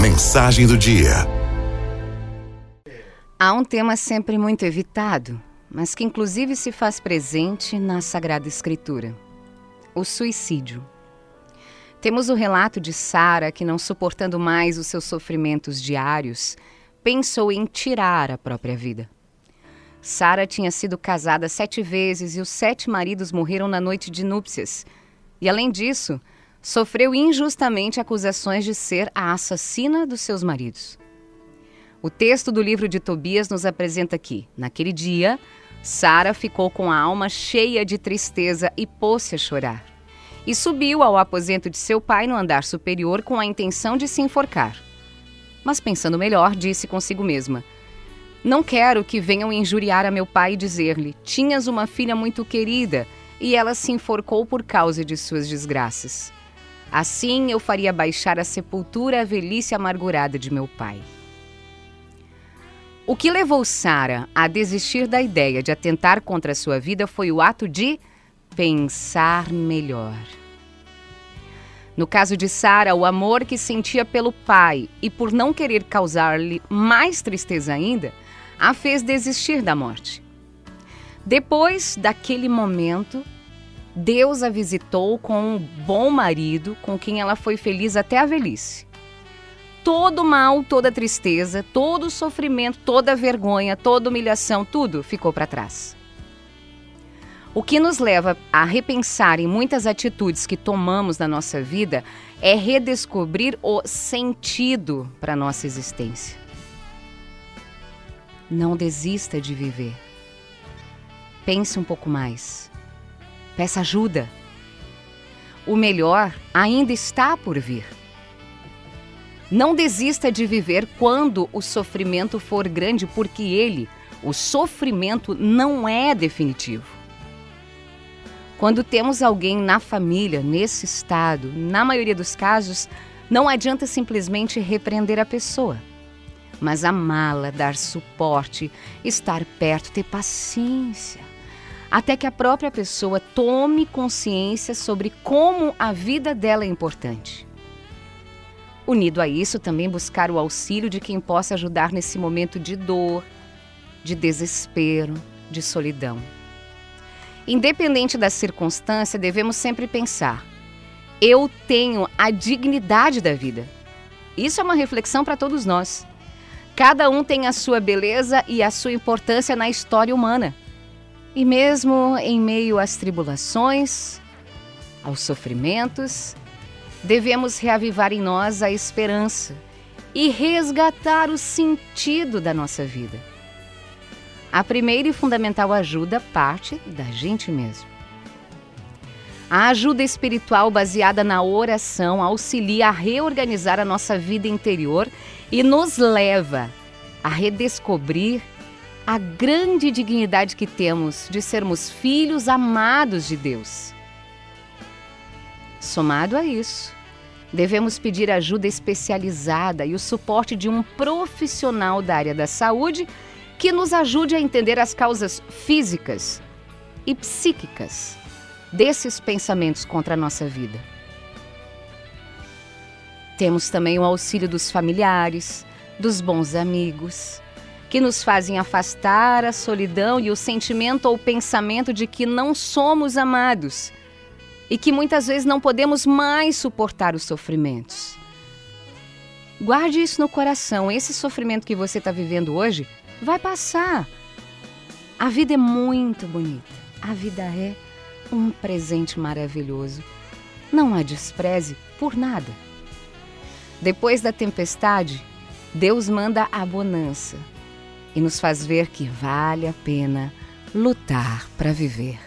Mensagem do dia. Há um tema sempre muito evitado, mas que inclusive se faz presente na Sagrada Escritura: o suicídio. Temos o relato de Sara que, não suportando mais os seus sofrimentos diários, pensou em tirar a própria vida. Sara tinha sido casada sete vezes e os sete maridos morreram na noite de núpcias. E além disso, sofreu injustamente acusações de ser a assassina dos seus maridos. O texto do livro de Tobias nos apresenta que, naquele dia, Sara ficou com a alma cheia de tristeza e pôs-se a chorar. E subiu ao aposento de seu pai no andar superior com a intenção de se enforcar. Mas pensando melhor, disse consigo mesma: Não quero que venham injuriar a meu pai e dizer-lhe: Tinhas uma filha muito querida e ela se enforcou por causa de suas desgraças. Assim eu faria baixar a sepultura a velhice amargurada de meu pai. O que levou Sara a desistir da ideia de atentar contra a sua vida foi o ato de pensar melhor. No caso de Sara, o amor que sentia pelo pai e por não querer causar-lhe mais tristeza ainda, a fez desistir da morte. Depois daquele momento, Deus a visitou com um bom marido com quem ela foi feliz até a velhice. Todo mal, toda tristeza, todo sofrimento, toda vergonha, toda humilhação, tudo ficou para trás. O que nos leva a repensar em muitas atitudes que tomamos na nossa vida é redescobrir o sentido para nossa existência. Não desista de viver. Pense um pouco mais. Peça ajuda. O melhor ainda está por vir. Não desista de viver quando o sofrimento for grande, porque ele, o sofrimento, não é definitivo. Quando temos alguém na família nesse estado, na maioria dos casos, não adianta simplesmente repreender a pessoa, mas amá-la, dar suporte, estar perto, ter paciência até que a própria pessoa tome consciência sobre como a vida dela é importante. Unido a isso, também buscar o auxílio de quem possa ajudar nesse momento de dor, de desespero, de solidão. Independente da circunstância, devemos sempre pensar: eu tenho a dignidade da vida. Isso é uma reflexão para todos nós. Cada um tem a sua beleza e a sua importância na história humana. E mesmo em meio às tribulações, aos sofrimentos, devemos reavivar em nós a esperança e resgatar o sentido da nossa vida. A primeira e fundamental ajuda parte da gente mesmo. A ajuda espiritual baseada na oração auxilia a reorganizar a nossa vida interior e nos leva a redescobrir a grande dignidade que temos de sermos filhos amados de Deus. Somado a isso, devemos pedir ajuda especializada e o suporte de um profissional da área da saúde que nos ajude a entender as causas físicas e psíquicas desses pensamentos contra a nossa vida. Temos também o auxílio dos familiares, dos bons amigos, que nos fazem afastar a solidão e o sentimento ou pensamento de que não somos amados e que muitas vezes não podemos mais suportar os sofrimentos. Guarde isso no coração. Esse sofrimento que você está vivendo hoje vai passar. A vida é muito bonita. A vida é um presente maravilhoso. Não a despreze por nada. Depois da tempestade, Deus manda a bonança e nos faz ver que vale a pena lutar para viver.